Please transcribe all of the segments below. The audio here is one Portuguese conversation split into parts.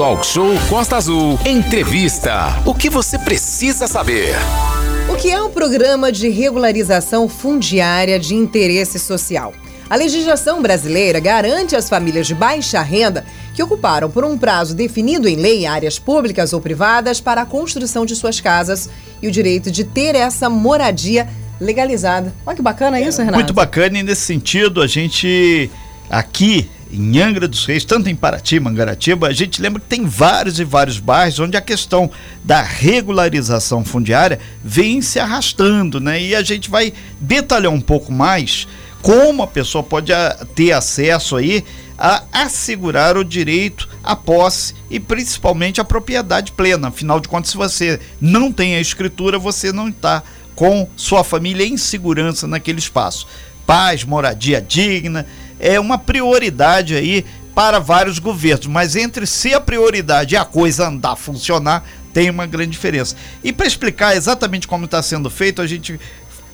Talk Show Costa Azul. Entrevista. O que você precisa saber? O que é um programa de regularização fundiária de interesse social? A legislação brasileira garante às famílias de baixa renda que ocuparam por um prazo definido em lei áreas públicas ou privadas para a construção de suas casas e o direito de ter essa moradia legalizada. Olha que bacana isso, Renato. Muito bacana e nesse sentido a gente aqui em Angra dos Reis, tanto em Paraty, Mangaratiba, a gente lembra que tem vários e vários bairros onde a questão da regularização fundiária vem se arrastando, né? E a gente vai detalhar um pouco mais como a pessoa pode ter acesso aí a assegurar o direito à posse e principalmente a propriedade plena. Afinal de contas, se você não tem a escritura, você não está com sua família em segurança naquele espaço. Paz, moradia digna, é uma prioridade aí para vários governos, mas entre ser a prioridade e a coisa andar, funcionar, tem uma grande diferença. E para explicar exatamente como está sendo feito, a gente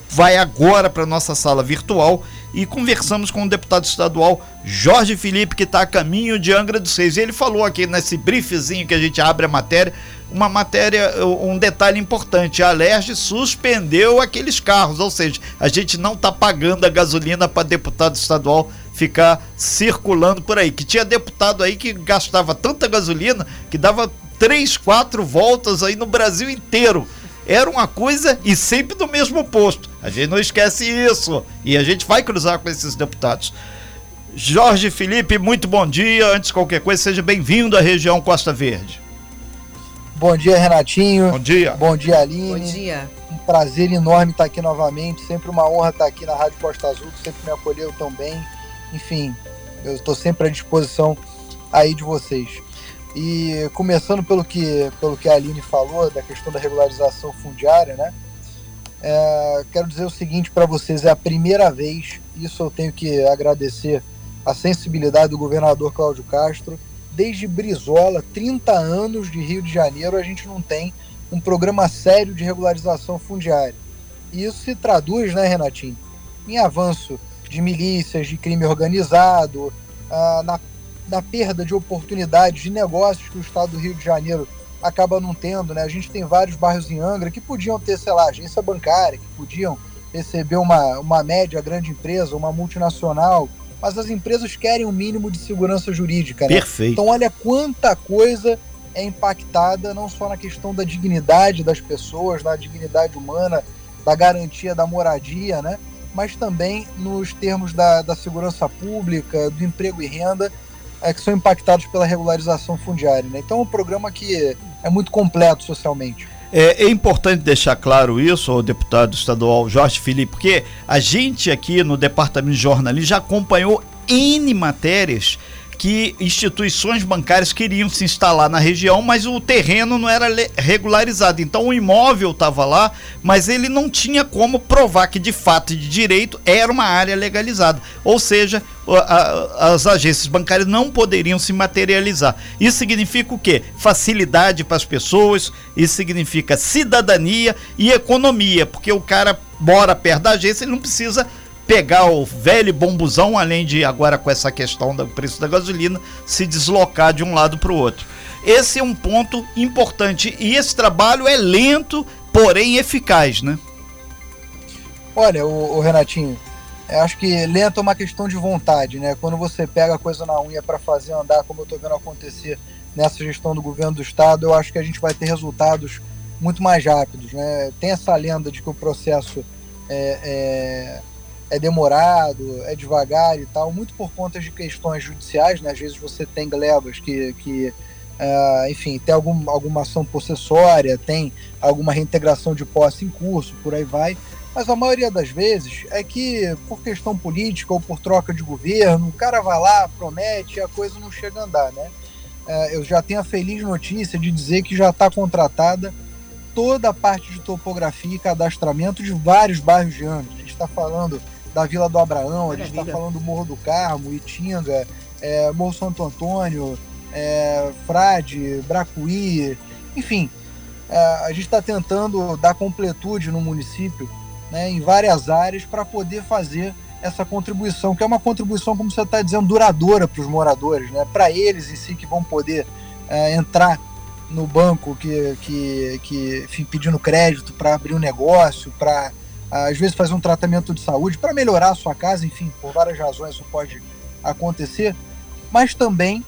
vai agora para nossa sala virtual e conversamos com o deputado estadual Jorge Felipe, que está a caminho de Angra dos Reis. Ele falou aqui nesse briefzinho que a gente abre a matéria, uma matéria, um detalhe importante: a Alerj suspendeu aqueles carros, ou seja, a gente não está pagando a gasolina para deputado estadual ficar circulando por aí. Que tinha deputado aí que gastava tanta gasolina que dava três, quatro voltas aí no Brasil inteiro. Era uma coisa e sempre no mesmo posto. A gente não esquece isso. E a gente vai cruzar com esses deputados. Jorge Felipe, muito bom dia. Antes de qualquer coisa, seja bem-vindo à região Costa Verde. Bom dia, Renatinho. Bom dia. Bom dia, Aline. Bom dia. Um prazer enorme estar aqui novamente. Sempre uma honra estar aqui na Rádio Costa Azul, que sempre me acolheu tão bem enfim, eu estou sempre à disposição aí de vocês. E começando pelo que, pelo que a Aline falou, da questão da regularização fundiária, né? É, quero dizer o seguinte para vocês: é a primeira vez, isso eu tenho que agradecer a sensibilidade do governador Cláudio Castro. Desde Brizola, 30 anos de Rio de Janeiro, a gente não tem um programa sério de regularização fundiária. E isso se traduz, né, Renatinho, em avanço de milícias, de crime organizado, ah, na, na perda de oportunidades de negócios que o estado do Rio de Janeiro acaba não tendo. Né? A gente tem vários bairros em Angra que podiam ter, sei lá, agência bancária, que podiam receber uma, uma média grande empresa, uma multinacional, mas as empresas querem um mínimo de segurança jurídica. Né? Perfeito. Então, olha quanta coisa é impactada, não só na questão da dignidade das pessoas, da dignidade humana, da garantia da moradia, né? Mas também nos termos da, da segurança pública, do emprego e renda, é, que são impactados pela regularização fundiária. Né? Então é um programa que é muito completo socialmente. É, é, importante deixar claro isso, o deputado estadual Jorge Felipe, porque a gente aqui no Departamento de Jornalismo já acompanhou N matérias que instituições bancárias queriam se instalar na região, mas o terreno não era regularizado. Então o imóvel estava lá, mas ele não tinha como provar que de fato e de direito era uma área legalizada. Ou seja, as agências bancárias não poderiam se materializar. Isso significa o quê? Facilidade para as pessoas, isso significa cidadania e economia, porque o cara mora perto da agência, ele não precisa pegar o velho bombuzão, além de agora com essa questão do preço da gasolina, se deslocar de um lado para o outro. Esse é um ponto importante e esse trabalho é lento, porém eficaz, né? Olha, o, o Renatinho, acho que lento é uma questão de vontade, né? Quando você pega a coisa na unha para fazer andar, como eu estou vendo acontecer nessa gestão do governo do estado, eu acho que a gente vai ter resultados muito mais rápidos, né? Tem essa lenda de que o processo é, é é demorado, é devagar e tal, muito por conta de questões judiciais, né? Às vezes você tem glebas que, que uh, enfim, tem algum, alguma ação possessória, tem alguma reintegração de posse em curso, por aí vai. Mas a maioria das vezes é que, por questão política ou por troca de governo, o cara vai lá, promete e a coisa não chega a andar, né? Uh, eu já tenho a feliz notícia de dizer que já está contratada toda a parte de topografia e cadastramento de vários bairros de Angra. A gente está falando da Vila do Abraão, a gente está falando do Morro do Carmo, Itinga, é, Morro Santo Antônio, é, Frade, Bracuí, enfim, é, a gente está tentando dar completude no município né, em várias áreas para poder fazer essa contribuição, que é uma contribuição, como você está dizendo, duradoura para os moradores, né, para eles em si que vão poder é, entrar no banco que, que, que enfim, pedindo crédito para abrir um negócio, para às vezes fazer um tratamento de saúde, para melhorar a sua casa, enfim, por várias razões isso pode acontecer, mas também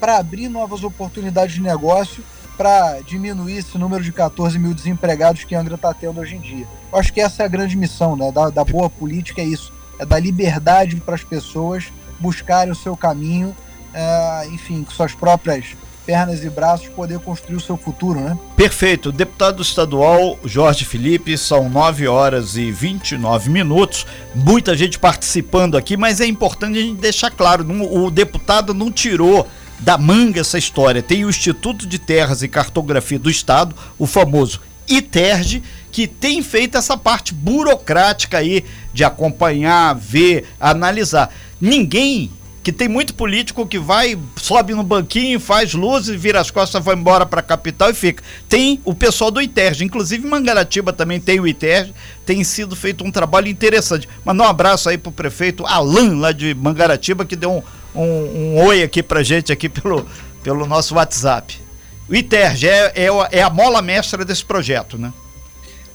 para abrir novas oportunidades de negócio, para diminuir esse número de 14 mil desempregados que a Angra está tendo hoje em dia. Eu acho que essa é a grande missão né, da, da boa política, é isso, é dar liberdade para as pessoas buscarem o seu caminho, é, enfim, com suas próprias pernas e braços poder construir o seu futuro, né? Perfeito. Deputado estadual Jorge Felipe, são 9 horas e 29 minutos. Muita gente participando aqui, mas é importante a gente deixar claro: o deputado não tirou da manga essa história. Tem o Instituto de Terras e Cartografia do Estado, o famoso ITERG, que tem feito essa parte burocrática aí de acompanhar, ver, analisar. Ninguém que tem muito político que vai, sobe no banquinho, faz luzes, vira as costas, vai embora para a capital e fica. Tem o pessoal do ITERJ, inclusive Mangaratiba também tem o ITERJ, tem sido feito um trabalho interessante. Mandar um abraço aí pro prefeito Alan, lá de Mangaratiba, que deu um, um, um oi aqui pra gente aqui pelo, pelo nosso WhatsApp. O ITERJ é, é, é a mola mestra desse projeto, né?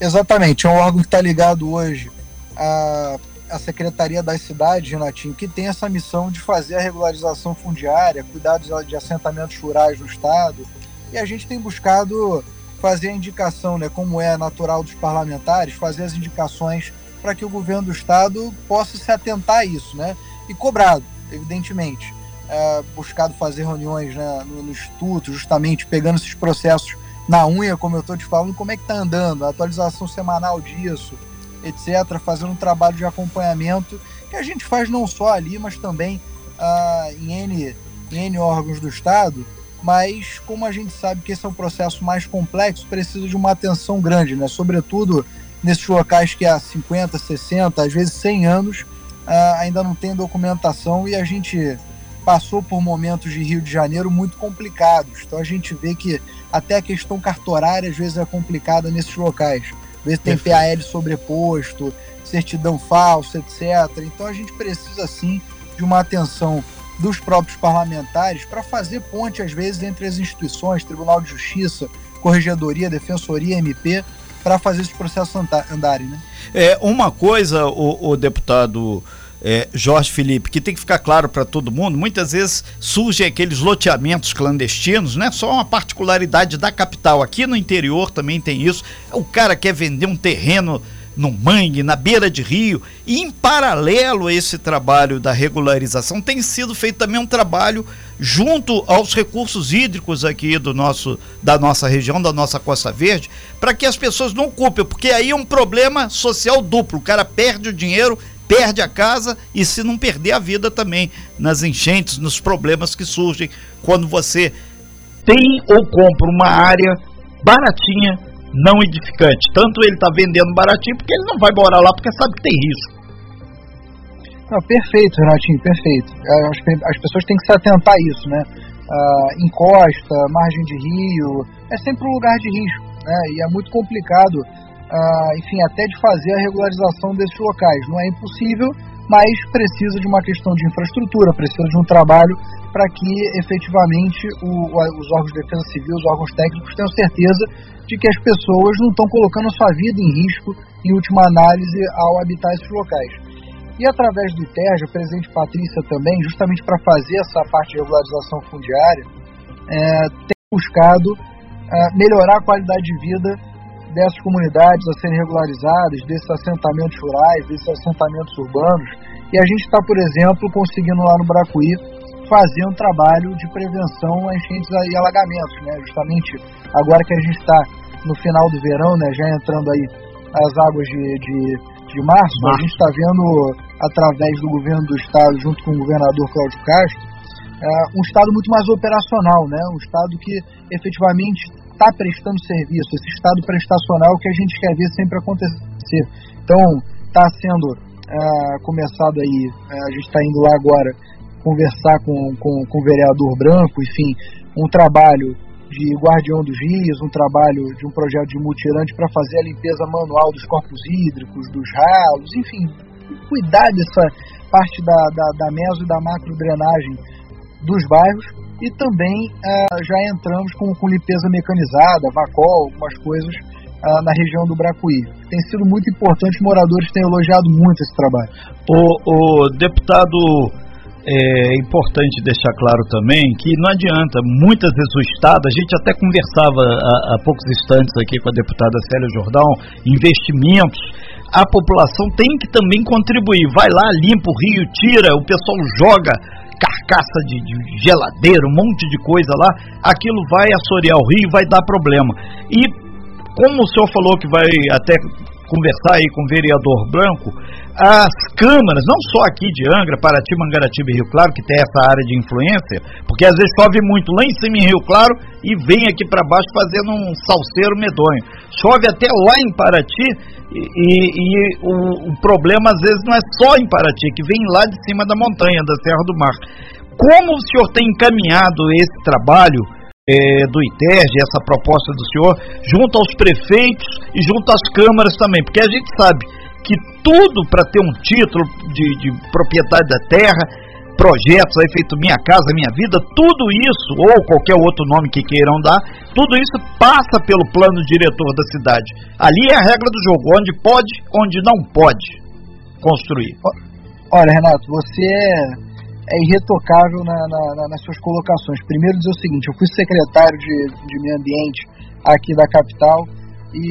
Exatamente, é um órgão que está ligado hoje a a Secretaria das Cidades, Renatinho, que tem essa missão de fazer a regularização fundiária, cuidar de assentamentos rurais no Estado. E a gente tem buscado fazer a indicação, né, como é natural dos parlamentares, fazer as indicações para que o governo do Estado possa se atentar a isso, né? E cobrado, evidentemente. É, buscado fazer reuniões né, no, no Instituto, justamente pegando esses processos na unha, como eu estou te falando, como é que está andando, a atualização semanal disso, etc., fazendo um trabalho de acompanhamento que a gente faz não só ali, mas também ah, em, N, em N órgãos do Estado. Mas como a gente sabe que esse é um processo mais complexo, precisa de uma atenção grande, né? sobretudo nesses locais que há 50, 60, às vezes 100 anos ah, ainda não tem documentação e a gente passou por momentos de Rio de Janeiro muito complicados. Então a gente vê que até a questão cartorária às vezes é complicada nesses locais vezes tem PAL sobreposto, certidão falsa, etc. Então a gente precisa sim de uma atenção dos próprios parlamentares para fazer ponte, às vezes, entre as instituições, Tribunal de Justiça, Corregedoria, Defensoria, MP, para fazer esses processos andarem. Né? É, uma coisa, o, o deputado é, Jorge Felipe, que tem que ficar claro para todo mundo, muitas vezes surgem aqueles loteamentos clandestinos, não é só uma particularidade da capital, aqui no interior também tem isso. O cara quer vender um terreno no mangue, na beira de rio, e em paralelo a esse trabalho da regularização tem sido feito também um trabalho junto aos recursos hídricos aqui do nosso da nossa região, da nossa Costa Verde, para que as pessoas não ocupem, porque aí é um problema social duplo, o cara perde o dinheiro perde a casa e se não perder a vida também nas enchentes, nos problemas que surgem quando você tem ou compra uma área baratinha, não edificante. Tanto ele está vendendo baratinho porque ele não vai morar lá porque sabe que tem risco. Não, perfeito, Renatinho, perfeito. É, que as pessoas têm que se atentar a isso, né? Uh, encosta, margem de rio, é sempre um lugar de risco, né? E é muito complicado ah, enfim, até de fazer a regularização desses locais. Não é impossível, mas precisa de uma questão de infraestrutura, precisa de um trabalho para que efetivamente o, os órgãos de defesa civil, os órgãos técnicos tenham certeza de que as pessoas não estão colocando a sua vida em risco, em última análise, ao habitar esses locais. E através do ITERJ, a presidente Patrícia também, justamente para fazer essa parte de regularização fundiária, é, tem buscado é, melhorar a qualidade de vida dessas comunidades a serem regularizadas, desses assentamentos rurais, desses assentamentos urbanos. E a gente está, por exemplo, conseguindo lá no Bracuí fazer um trabalho de prevenção a enchentes e alagamentos, né? Justamente agora que a gente está no final do verão, né? Já entrando aí as águas de, de, de março, março, a gente está vendo através do governo do estado, junto com o governador Cláudio Castro, é, um estado muito mais operacional, né? Um estado que efetivamente está prestando serviço, esse estado prestacional que a gente quer ver sempre acontecer. Então, está sendo uh, começado aí, uh, a gente está indo lá agora conversar com, com, com o vereador Branco, enfim, um trabalho de guardião dos rios, um trabalho de um projeto de mutirante para fazer a limpeza manual dos corpos hídricos, dos ralos, enfim, cuidar dessa parte da, da, da meso e da macro drenagem dos bairros e também uh, já entramos com, com limpeza mecanizada, vacol, algumas coisas uh, na região do Bracuí. Tem sido muito importante, moradores têm elogiado muito esse trabalho. O, o deputado, é importante deixar claro também que não adianta, muitas vezes o Estado, a gente até conversava há, há poucos instantes aqui com a deputada Célia Jordão, investimentos, a população tem que também contribuir. Vai lá, limpa o rio, tira, o pessoal joga carcaça de, de geladeira, um monte de coisa lá, aquilo vai assorear o rio, vai dar problema. E como o senhor falou que vai até conversar aí com o vereador Branco, as câmaras, não só aqui de Angra, Paraty, Mangaratiba e Rio Claro, que tem essa área de influência, porque às vezes chove muito lá em cima em Rio Claro e vem aqui para baixo fazendo um salseiro medonho. Chove até lá em Paraty e, e, e o, o, problema às vezes não é só em Paraty, que vem lá de cima da montanha, da Serra do Mar. Como o senhor tem encaminhado esse trabalho é, do ITERG, essa proposta do senhor, junto aos prefeitos e junto às câmaras também, porque a gente sabe que tudo para ter um título de, de propriedade da terra, projetos aí feito Minha Casa Minha Vida, tudo isso, ou qualquer outro nome que queiram dar, tudo isso passa pelo plano diretor da cidade. Ali é a regra do jogo, onde pode, onde não pode construir. Olha, Renato, você é é irretocável na, na, nas suas colocações. Primeiro dizer o seguinte, eu fui secretário de, de meio ambiente aqui da capital e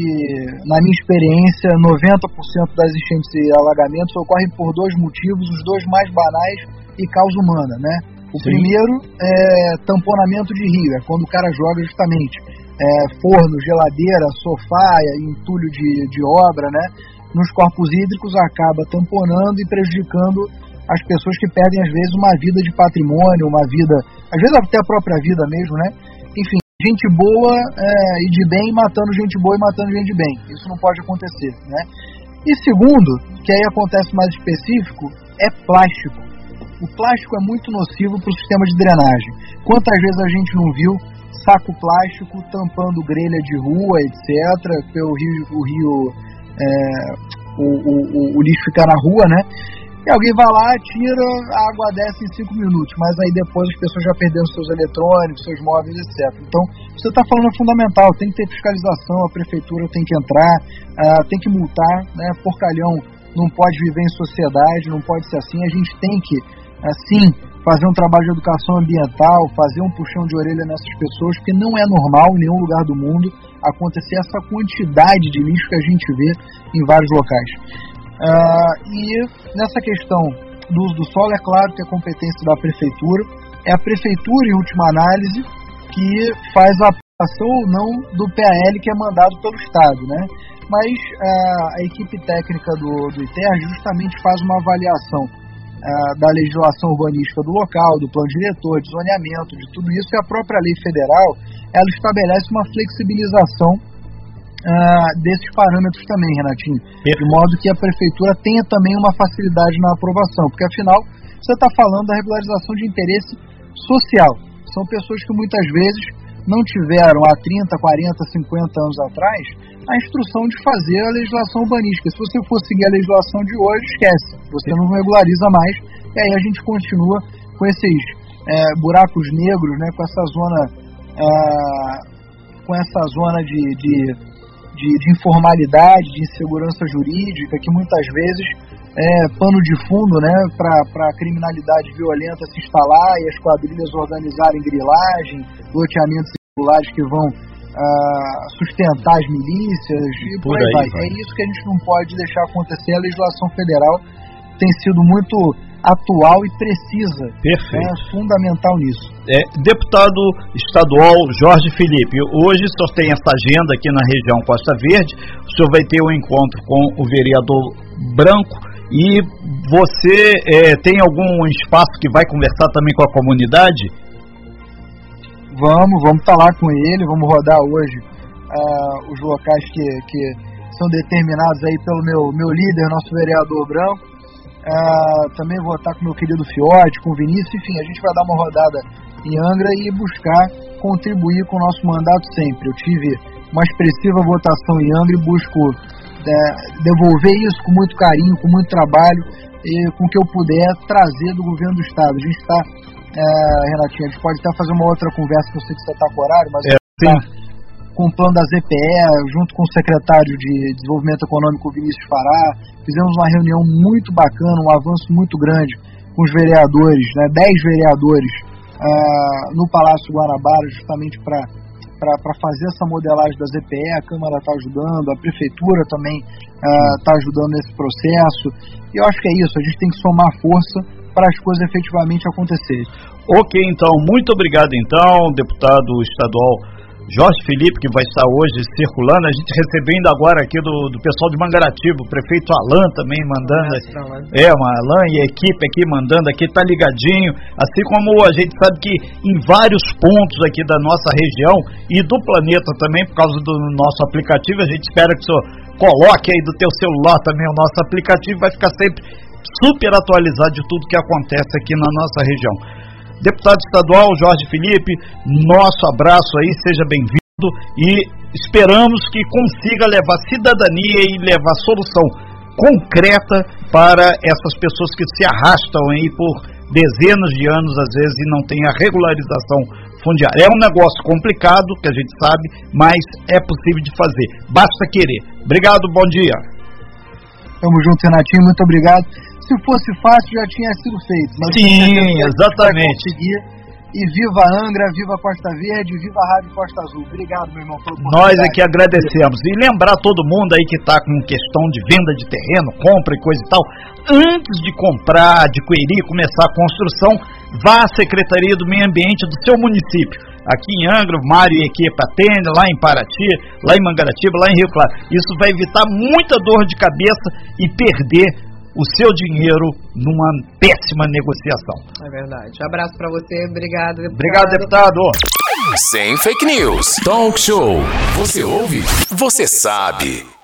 na minha experiência 90% das enchentes e alagamentos ocorrem por dois motivos, os dois mais banais e causa humana, né? O Sim. primeiro é tamponamento de rio, é quando o cara joga justamente é, forno, geladeira, sofá, entulho de, de obra, né? Nos corpos hídricos acaba tamponando e prejudicando as pessoas que perdem, às vezes, uma vida de patrimônio, uma vida, às vezes até a própria vida mesmo, né? Enfim, gente boa é, e de bem matando gente boa e matando gente de bem. Isso não pode acontecer, né? E segundo, que aí acontece mais específico, é plástico. O plástico é muito nocivo para o sistema de drenagem. Quantas vezes a gente não viu saco plástico tampando grelha de rua, etc., pelo rio, o rio é, o, o, o, lixo ficar na rua, né? E alguém vai lá, tira, a água desce em cinco minutos, mas aí depois as pessoas já perderam seus eletrônicos, seus móveis, etc. Então, você está falando é fundamental, tem que ter fiscalização, a prefeitura tem que entrar, uh, tem que multar, né? Porcalhão não pode viver em sociedade, não pode ser assim. A gente tem que, assim, fazer um trabalho de educação ambiental, fazer um puxão de orelha nessas pessoas, porque não é normal em nenhum lugar do mundo acontecer essa quantidade de lixo que a gente vê em vários locais. Uh, e nessa questão do uso do solo, é claro que a competência da prefeitura é a prefeitura, em última análise, que faz a aplicação ou não do PAL que é mandado pelo Estado, né? Mas uh, a equipe técnica do, do ITER justamente faz uma avaliação uh, da legislação urbanística do local, do plano diretor, de zoneamento, de tudo isso, e a própria lei federal, ela estabelece uma flexibilização uh, desses parâmetros também, Renatinho. De modo que a prefeitura tenha também uma facilidade na aprovação, porque afinal você está falando da regularização de interesse social. São pessoas que muitas vezes não tiveram há 30, 40, 50 anos atrás a instrução de fazer a legislação urbanística. Se você for seguir a legislação de hoje, esquece. Você não regulariza mais. E aí a gente continua com esses é, buracos negros, né, com essa zona, é, com essa zona de, de de, de informalidade, de insegurança jurídica, que muitas vezes é pano de fundo né, para a criminalidade violenta se instalar e as quadrilhas organizarem grilagem, loteamentos irregulares que vão uh, sustentar as milícias e por, por aí, aí vai. vai. É isso que a gente não pode deixar acontecer. A legislação federal tem sido muito atual e precisa. Perfeito. É fundamental nisso. É, deputado estadual Jorge Felipe, hoje o senhor tem essa agenda aqui na região Costa Verde, o senhor vai ter um encontro com o vereador Branco e você é, tem algum espaço que vai conversar também com a comunidade? Vamos, vamos estar tá com ele, vamos rodar hoje uh, os locais que, que são determinados aí pelo meu, meu líder, nosso vereador Branco. Uh, também vou estar com meu querido Fiote, com o Vinícius, enfim, a gente vai dar uma rodada em Angra e buscar contribuir com o nosso mandato sempre. Eu tive uma expressiva votação em Angra e busco é, devolver isso com muito carinho, com muito trabalho, e com o que eu puder trazer do governo do Estado. A gente está, é, Renatinho, a gente pode até fazer uma outra conversa, que eu sei que você está com horário, mas é, tá com o plano da ZPE, junto com o secretário de Desenvolvimento Econômico, Vinícius Fará, fizemos uma reunião muito bacana, um avanço muito grande com os vereadores, né, 10 vereadores uh, no Palácio Guanabara, justamente para para fazer essa modelagem da ZPE, a Câmara está ajudando, a Prefeitura também está uh, ajudando nesse processo. E eu acho que é isso, a gente tem que somar força para as coisas efetivamente acontecerem. Ok, então, muito obrigado então, deputado estadual Jorge Felipe, que vai estar hoje circulando, a gente recebendo agora aqui do, do pessoal de Mangaratiba, o prefeito Alain também mandando. É, uma Alain e a equipe aqui mandando aqui, tá ligadinho. Assim como a gente sabe que em vários pontos aqui da nossa região e do planeta também, por causa do nosso aplicativo, a gente espera que o senhor coloque aí do teu celular também o nosso aplicativo, vai ficar sempre super atualizado de tudo que acontece aqui na nossa região. Deputado estadual Jorge Felipe, nosso abraço aí, seja bem-vindo e esperamos que consiga levar cidadania e levar solução concreta para essas pessoas que se arrastam aí por dezenas de anos, às vezes, e não tem a regularização fundiária. É um negócio complicado, que a gente sabe, mas é possível de fazer. Basta querer. Obrigado, bom dia. Tamo junto, Renatinho, muito obrigado se fosse fácil já tinha sido feito. Mas Sim, exatamente. E viva Angra, viva Costa Verde, viva a Rádio Costa Azul. Obrigado, meu irmão. Nós aqui agradecemos. E lembrar todo mundo aí que está com questão de venda de terreno, compra e coisa e tal, antes de comprar, adquirir, começar a construção, vá à Secretaria do Meio Ambiente do seu município aqui em Angra, Mário e equipe atende, lá em Paraty, lá em Mangaratiba, lá em Rio Claro. Isso vai evitar muita dor de cabeça e perder o seu dinheiro numa péssima negociação. É verdade. Um abraço para você. Obrigado, deputado. Obrigado, deputado. Sem fake news. Talk show. Você ouve? Você sabe.